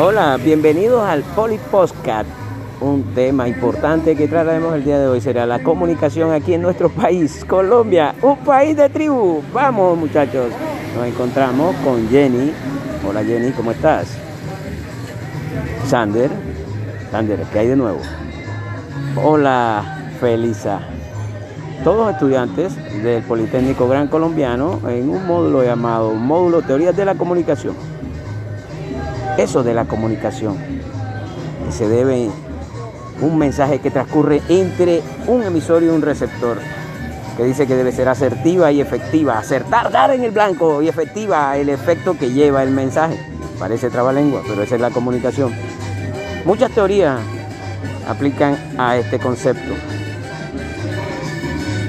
Hola, bienvenidos al Poli Postcat. Un tema importante que trataremos el día de hoy será la comunicación aquí en nuestro país, Colombia, un país de tribu. Vamos muchachos, nos encontramos con Jenny. Hola Jenny, ¿cómo estás? Sander, Sander, ¿qué hay de nuevo? Hola Felisa. Todos estudiantes del Politécnico Gran Colombiano en un módulo llamado Módulo Teorías de la Comunicación. Eso de la comunicación, que se debe un mensaje que transcurre entre un emisor y un receptor, que dice que debe ser asertiva y efectiva, acertar, dar en el blanco y efectiva el efecto que lleva el mensaje. Parece trabalengua, pero esa es la comunicación. Muchas teorías aplican a este concepto.